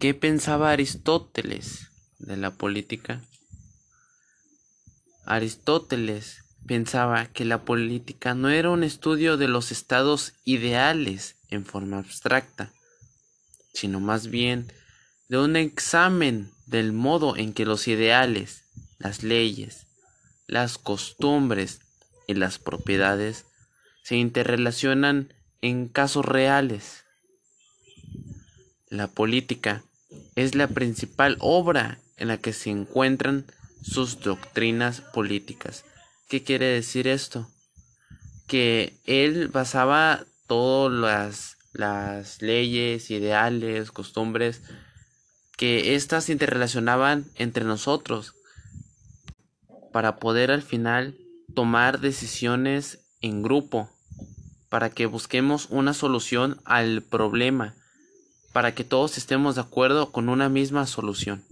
¿Qué pensaba Aristóteles de la política? Aristóteles pensaba que la política no era un estudio de los estados ideales en forma abstracta, sino más bien de un examen del modo en que los ideales, las leyes, las costumbres y las propiedades se interrelacionan en casos reales. La política es la principal obra en la que se encuentran sus doctrinas políticas. ¿Qué quiere decir esto? Que él basaba todas las, leyes, ideales, costumbres, que éstas se interrelacionaban entre nosotros para poder al final tomar decisiones en grupo, para que busquemos una solución al problema para que todos estemos de acuerdo con una misma solución.